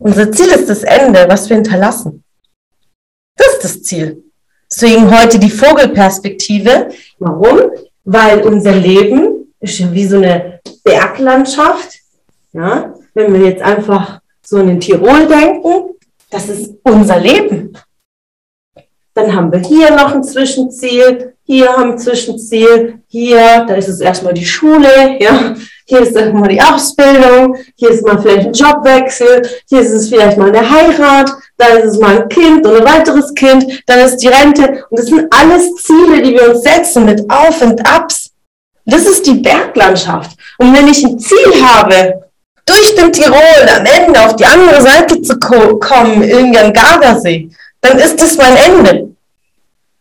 Unser Ziel ist das Ende, was wir hinterlassen. Das ist das Ziel. Deswegen heute die Vogelperspektive. Warum? Weil unser Leben ist ja wie so eine Berglandschaft. Ja? Wenn wir jetzt einfach so in den Tirol denken, das ist unser Leben. Dann haben wir hier noch ein Zwischenziel, hier haben ein Zwischenziel, hier, da ist es erstmal die Schule, ja, hier ist dann mal die Ausbildung, hier ist mal vielleicht ein Jobwechsel, hier ist es vielleicht mal eine Heirat, da ist es mal ein Kind und ein weiteres Kind, dann ist die Rente. Und das sind alles Ziele, die wir uns setzen mit Auf und Abs. Das ist die Berglandschaft. Und wenn ich ein Ziel habe, durch den Tirol am Ende auf die andere Seite zu kommen, irgendein Gardasee, dann ist das mein Ende.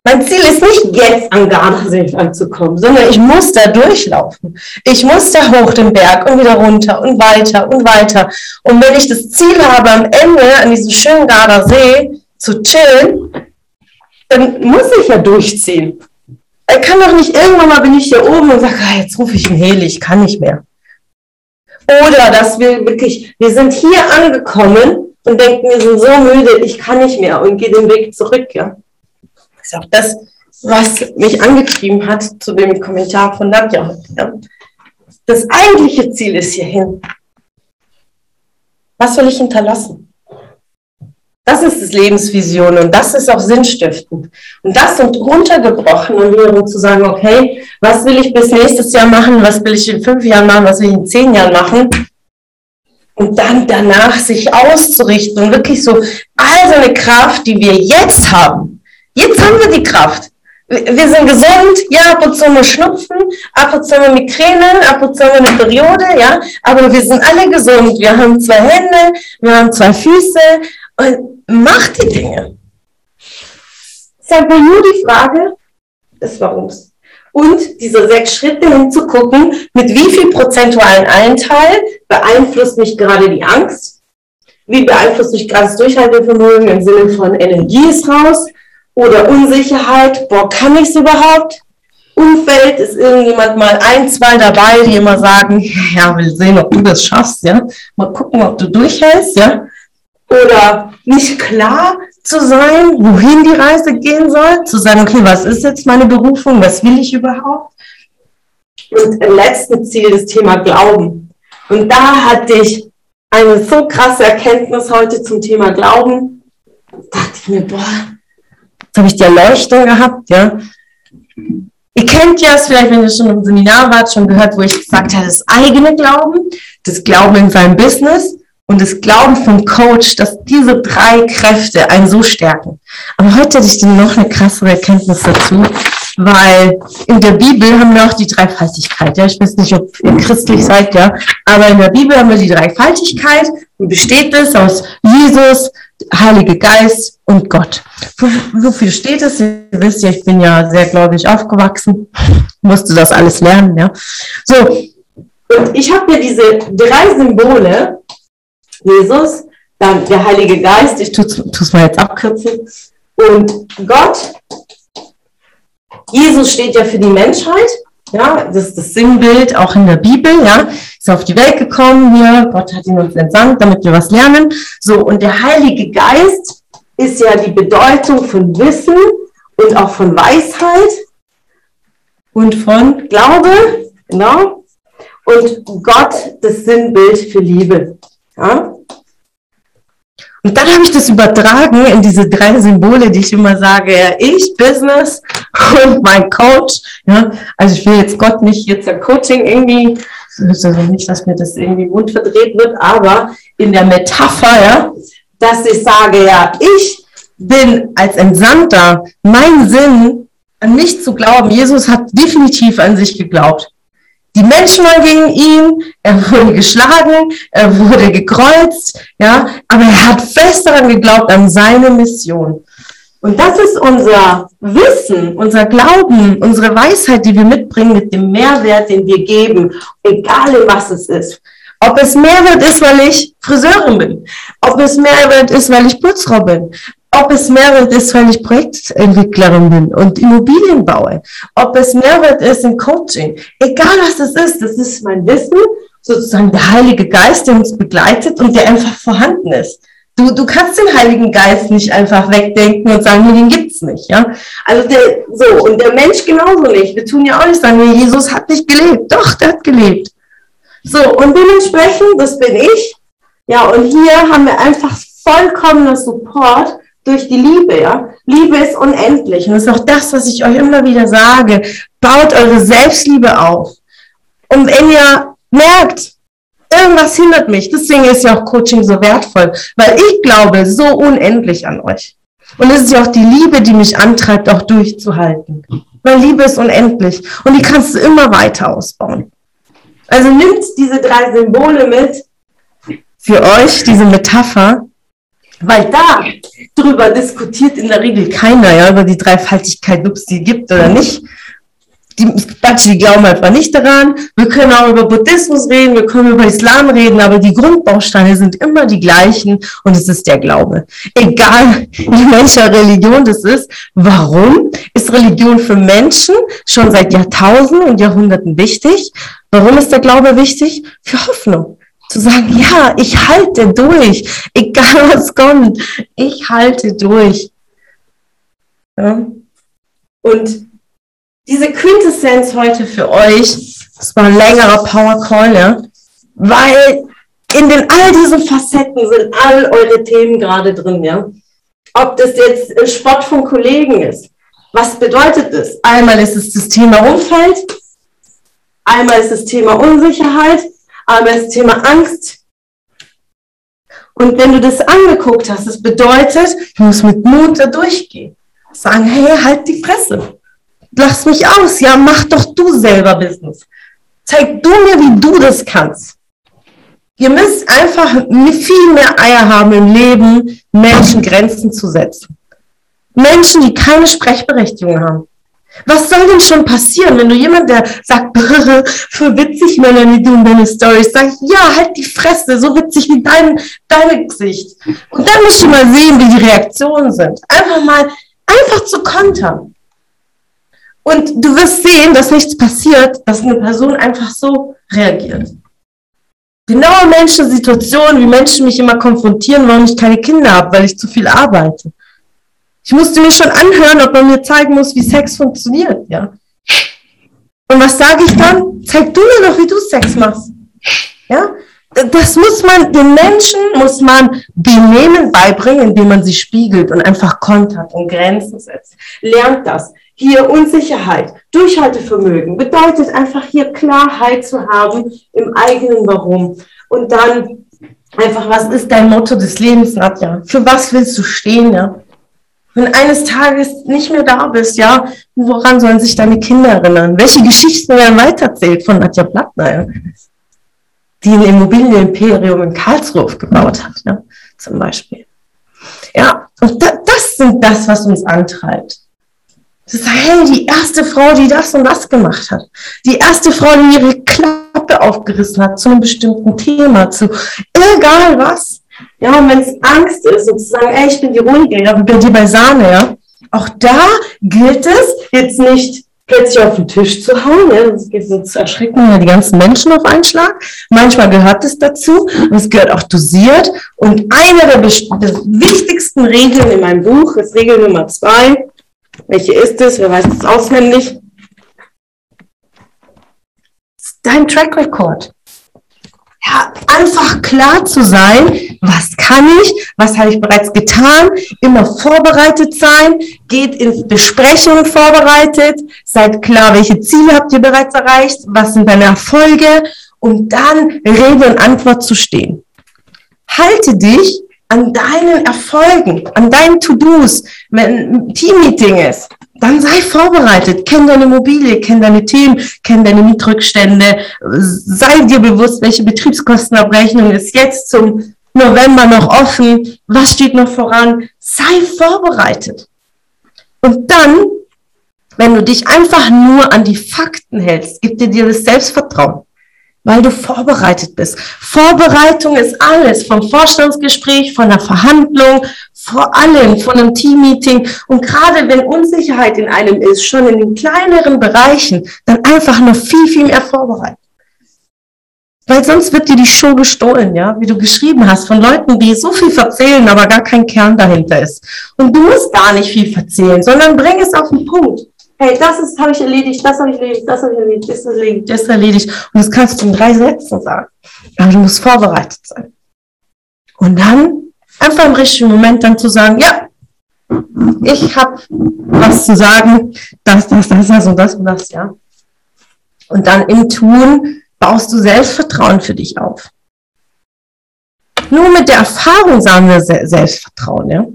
Mein Ziel ist nicht jetzt an Gardasee anzukommen, sondern ich muss da durchlaufen. Ich muss da hoch den Berg und wieder runter und weiter und weiter. Und wenn ich das Ziel habe, am Ende an diesem schönen Gardasee zu chillen, dann muss ich ja durchziehen. Ich kann doch nicht irgendwann mal bin ich hier oben und sage, ah, jetzt rufe ich einen Heli, ich kann nicht mehr. Oder dass wir wirklich, wir sind hier angekommen und denken, wir sind so müde, ich kann nicht mehr und gehe den Weg zurück, ja ist auch das, was mich angetrieben hat zu dem Kommentar von Nadja. Das eigentliche Ziel ist hierhin. Was soll ich hinterlassen? Das ist das Lebensvision und das ist auch sinnstiftend. Und das sind runtergebrochen, wiederum zu sagen, okay, was will ich bis nächstes Jahr machen, was will ich in fünf Jahren machen, was will ich in zehn Jahren machen? Und dann danach sich auszurichten und wirklich so all seine Kraft, die wir jetzt haben, Jetzt haben wir die Kraft. Wir sind gesund, ja, ab und zu mal Schnupfen, ab und zu mal Migränen, ab und zu mal eine Periode, ja, aber wir sind alle gesund. Wir haben zwei Hände, wir haben zwei Füße und macht die Dinge. Es ist einfach nur die Frage des Warums. Und diese sechs Schritte hinzugucken, mit wie viel prozentualen Anteil beeinflusst mich gerade die Angst? Wie beeinflusst mich gerade das Durchhaltevermögen im Sinne von Energie ist raus? Oder Unsicherheit, boah, kann ich es überhaupt? Umfeld ist irgendjemand mal ein, zwei dabei, die immer sagen, ja, will sehen, ob du das schaffst, ja. Mal gucken, ob du durchhältst, ja. Oder nicht klar zu sein, wohin die Reise gehen soll, zu sagen, okay, was ist jetzt meine Berufung, was will ich überhaupt? Und im letzten Ziel das Thema Glauben. Und da hatte ich eine so krasse Erkenntnis heute zum Thema Glauben. Da dachte ich mir, boah, Jetzt habe ich die Erleuchtung gehabt, ja. Ihr kennt ja es vielleicht, wenn ihr schon im Seminar wart, schon gehört, wo ich gesagt habe, das eigene Glauben, das Glauben in seinem Business und das Glauben vom Coach, dass diese drei Kräfte einen so stärken. Aber heute hätte ich dann noch eine krassere Erkenntnis dazu, weil in der Bibel haben wir auch die Dreifaltigkeit. Ja, ich weiß nicht, ob ihr christlich seid, ja, aber in der Bibel haben wir die Dreifaltigkeit und besteht es aus Jesus, Heilige Geist und Gott. Wofür steht es? Ihr wisst ja, ich bin ja sehr gläubig aufgewachsen, musste das alles lernen, ja. So, und ich habe hier diese drei Symbole, Jesus, dann der Heilige Geist, ich tue es mal jetzt abkürzen, und Gott. Jesus steht ja für die Menschheit, ja, das ist das Sinnbild auch in der Bibel, ja, ist auf die Welt gekommen hier, Gott hat ihn uns entsandt, damit wir was lernen. So, und der Heilige Geist ist ja die Bedeutung von Wissen und auch von Weisheit und von Glaube, genau. Und Gott das Sinnbild für Liebe. Ja? Und dann habe ich das übertragen in diese drei Symbole, die ich immer sage, ich, Business und mein Coach. Ja, also ich will jetzt Gott nicht jetzt ein Coaching irgendwie, also nicht, dass mir das irgendwie Mund verdreht wird, aber in der Metapher, ja, dass ich sage, ja, ich bin als Entsandter, mein Sinn an mich zu glauben, Jesus hat definitiv an sich geglaubt. Die Menschen waren gegen ihn, er wurde geschlagen, er wurde gekreuzt, ja, aber er hat fest daran geglaubt, an seine Mission. Und das ist unser Wissen, unser Glauben, unsere Weisheit, die wir mitbringen mit dem Mehrwert, den wir geben, egal was es ist. Ob es Mehrwert ist, weil ich Friseurin bin, ob es Mehrwert ist, weil ich Putzfrau bin, ob es Mehrwert ist, weil ich Projektentwicklerin bin und Immobilien baue, ob es Mehrwert ist in Coaching, egal was es ist, das ist mein Wissen, sozusagen der Heilige Geist, der uns begleitet und der einfach vorhanden ist. Du, du kannst den Heiligen Geist nicht einfach wegdenken und sagen, den gibt's nicht, ja. Also der, so, und der Mensch genauso nicht. Wir tun ja auch nicht sagen, Jesus hat nicht gelebt. Doch, der hat gelebt. So, und dementsprechend, das bin ich. Ja, und hier haben wir einfach vollkommener Support durch die Liebe, ja. Liebe ist unendlich. Und das ist auch das, was ich euch immer wieder sage. Baut eure Selbstliebe auf. Und wenn ihr merkt, irgendwas hindert mich, deswegen ist ja auch Coaching so wertvoll, weil ich glaube so unendlich an euch. Und es ist ja auch die Liebe, die mich antreibt, auch durchzuhalten. Weil Liebe ist unendlich und die kannst du immer weiter ausbauen. Also nimmt diese drei Symbole mit für euch, diese Metapher, weil da drüber diskutiert in der Regel keiner, ja, über die Dreifaltigkeit, ob es die gibt oder nicht. Die, manche, die glauben einfach nicht daran. Wir können auch über Buddhismus reden, wir können über Islam reden, aber die Grundbausteine sind immer die gleichen und es ist der Glaube. Egal, in welcher Religion das ist. Warum ist Religion für Menschen schon seit Jahrtausenden und Jahrhunderten wichtig? Warum ist der Glaube wichtig? Für Hoffnung. Zu sagen, ja, ich halte durch, egal was kommt, ich halte durch. Ja. Und diese Quintessenz heute für euch, das war ein längerer Power Call, ja, weil in den all diesen Facetten sind all eure Themen gerade drin, ja. Ob das jetzt Spott von Kollegen ist. Was bedeutet das? Einmal ist es das Thema Umfeld, einmal ist das Thema Unsicherheit, aber das Thema Angst. Und wenn du das angeguckt hast, das bedeutet, du musst mit Mut da durchgehen. Sagen, hey, halt die Fresse. Lass mich aus. Ja, mach doch du selber Business. Zeig du mir, wie du das kannst. Ihr müsst einfach viel mehr Eier haben im Leben, Menschen Grenzen zu setzen. Menschen, die keine Sprechberechtigung haben. Was soll denn schon passieren, wenn du jemand, der sagt, für witzig, Melanie, du und deine Stories, sagst, ja, halt die Fresse, so witzig wie dein, deine Gesicht. Und dann musst du mal sehen, wie die Reaktionen sind. Einfach mal, einfach zu kontern. Und du wirst sehen, dass nichts passiert, dass eine Person einfach so reagiert. Genaue Menschen, Situationen, wie Menschen mich immer konfrontieren, warum ich keine Kinder habe, weil ich zu viel arbeite. Ich musste mir schon anhören, ob man mir zeigen muss, wie Sex funktioniert, ja. Und was sage ich dann? Zeig du mir doch, wie du Sex machst. Ja? Das muss man, den Menschen muss man Benehmen beibringen, indem man sie spiegelt und einfach kontert und Grenzen setzt. Lernt das. Hier Unsicherheit, Durchhaltevermögen bedeutet einfach hier Klarheit zu haben im eigenen Warum. Und dann einfach, was ist dein Motto des Lebens, Nadja? Für was willst du stehen, ja? Wenn eines Tages nicht mehr da bist, ja, woran sollen sich deine Kinder erinnern? Welche Geschichten werden weiterzählt von Nadja Blattner, die ein Immobilienimperium in Karlsruhe aufgebaut hat, ja, zum Beispiel. Ja, und da, das sind das, was uns antreibt. Das ist, hey, die erste Frau, die das und das gemacht hat. Die erste Frau, die ihre Klappe aufgerissen hat zu einem bestimmten Thema, zu egal was. Ja, und wenn es Angst ist und zu sagen, ey, ich bin die Ruhige, ja, bin die bei Sahne, ja, auch da gilt es jetzt nicht plötzlich auf den Tisch zu hauen, ja, sonst erschrecken ja die ganzen Menschen auf einen Schlag. Manchmal gehört es dazu und es gehört auch dosiert. Und eine der, der wichtigsten Regeln in meinem Buch ist Regel Nummer zwei. Welche ist es? Wer weiß es auswendig? Dein Track Record ja, einfach klar zu sein, was kann ich, was habe ich bereits getan, immer vorbereitet sein, geht in Besprechungen vorbereitet, seid klar, welche Ziele habt ihr bereits erreicht, was sind deine Erfolge und dann Rede und Antwort zu stehen. Halte dich an deinen Erfolgen, an deinen To-Dos, wenn ein Teammeeting ist. Dann sei vorbereitet. Kenn deine Immobilie, kenn deine Themen, kenn deine Mietrückstände. Sei dir bewusst, welche Betriebskostenabrechnung ist jetzt zum November noch offen. Was steht noch voran? Sei vorbereitet. Und dann, wenn du dich einfach nur an die Fakten hältst, gibt dir dir das Selbstvertrauen weil du vorbereitet bist. Vorbereitung ist alles, vom Vorstandsgespräch, von der Verhandlung, vor allem von einem Teammeeting. Und gerade wenn Unsicherheit in einem ist, schon in den kleineren Bereichen, dann einfach noch viel, viel mehr vorbereiten. Weil sonst wird dir die Show gestohlen, ja, wie du geschrieben hast, von Leuten, die so viel verzählen, aber gar kein Kern dahinter ist. Und du musst gar nicht viel verzählen, sondern bring es auf den Punkt hey, das ist, habe ich erledigt, das habe ich erledigt, das habe ich erledigt, das erledigt, das erledigt. Und das kannst du in drei Sätzen sagen. Aber du musst vorbereitet sein. Und dann einfach im richtigen Moment dann zu sagen, ja, ich habe was zu sagen, das, das, das, das und das und das, ja. Und dann im Tun baust du Selbstvertrauen für dich auf. Nur mit der Erfahrung sagen wir Selbstvertrauen, ja.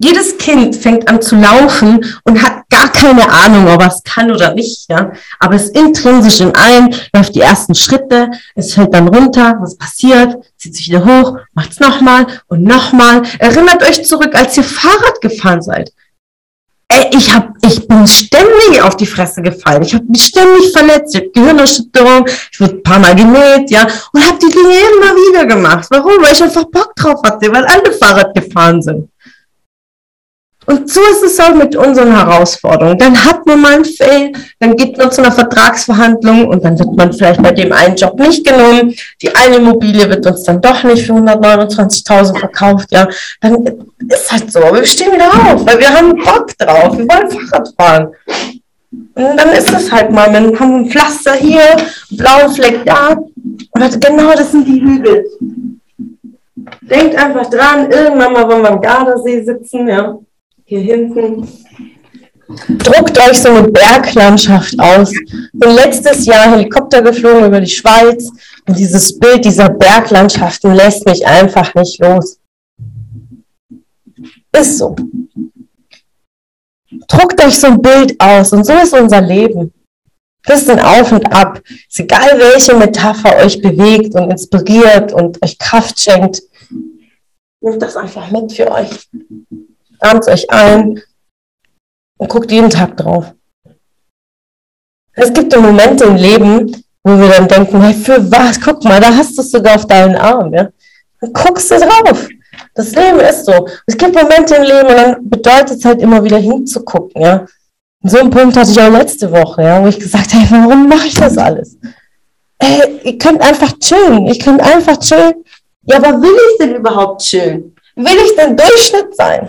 Jedes Kind fängt an zu laufen und hat gar keine Ahnung, ob er es kann oder nicht, ja. Aber es ist intrinsisch in allen, läuft die ersten Schritte, es fällt dann runter, was passiert, zieht sich wieder hoch, macht es nochmal und nochmal. Erinnert euch zurück, als ihr Fahrrad gefahren seid. Ey, ich hab, ich bin ständig auf die Fresse gefallen. Ich habe mich ständig verletzt. Ich habe Gehirnerschütterung. Ich wurde ein paar Mal genäht, ja, und habe die Dinge immer wieder gemacht. Warum? Weil ich einfach Bock drauf hatte, weil alle Fahrrad gefahren sind. Und so ist es auch mit unseren Herausforderungen. Dann hat man mal einen Fail, dann geht man zu einer Vertragsverhandlung und dann wird man vielleicht bei dem einen Job nicht genommen. Die eine Immobilie wird uns dann doch nicht für 129.000 verkauft. Ja, dann ist halt so. Aber wir stehen wieder auf, weil wir haben Bock drauf. Wir wollen Fahrrad fahren. Und dann ist es halt mal, wir haben ein Pflaster hier, einen blauen Fleck da. Und genau das sind die Hügel. Denkt einfach dran, irgendwann mal wollen wir am Gardasee sitzen, ja hier hinten. Druckt euch so eine Berglandschaft aus. Bin letztes Jahr Helikopter geflogen über die Schweiz und dieses Bild dieser Berglandschaften lässt mich einfach nicht los. Ist so. Druckt euch so ein Bild aus und so ist unser Leben. Bisschen auf und ab. Ist egal, welche Metapher euch bewegt und inspiriert und euch Kraft schenkt. Nehmt das einfach mit für euch rahmt euch ein und guckt jeden Tag drauf. Es gibt Momente im Leben, wo wir dann denken, hey, für was? Guck mal, da hast du es sogar auf deinen Arm. Ja? Dann guckst du drauf. Das Leben ist so. Es gibt Momente im Leben und dann bedeutet es halt immer wieder hinzugucken. Ja? So einen Punkt hatte ich auch letzte Woche, ja, wo ich gesagt habe, hey, warum mache ich das alles? Ey, ihr könnt einfach chillen. Ich könnt einfach chillen. Ja, aber will ich denn überhaupt chillen? Will ich denn Durchschnitt sein?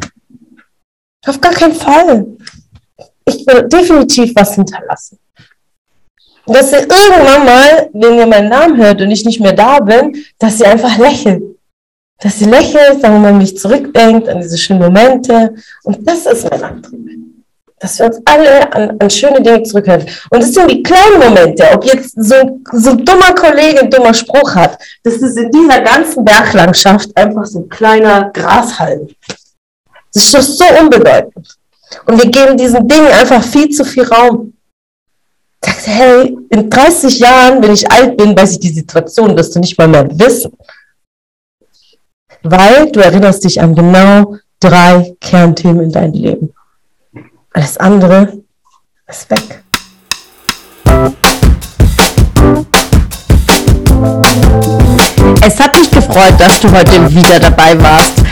Auf gar keinen Fall. Ich will definitiv was hinterlassen. Dass ihr irgendwann mal, wenn ihr meinen Namen hört und ich nicht mehr da bin, dass ihr einfach lächelt. Dass ihr lächelt, wir mal, mich zurückdenkt an diese schönen Momente. Und das ist mein Antrieb. Dass wir uns alle an, an schöne Dinge zurückhören. Und das sind die kleinen Momente, ob jetzt so, so ein dummer Kollege ein dummer Spruch hat, das ist in dieser ganzen Berglandschaft einfach so ein kleiner Grashalm. Das ist so unbedeutend. Und wir geben diesen Dingen einfach viel zu viel Raum. Sagst, hey, in 30 Jahren, wenn ich alt bin, weiß ich die Situation, dass du nicht mal mehr wissen. Weil du erinnerst dich an genau drei Kernthemen in deinem Leben. Alles andere ist weg. Es hat mich gefreut, dass du heute wieder dabei warst.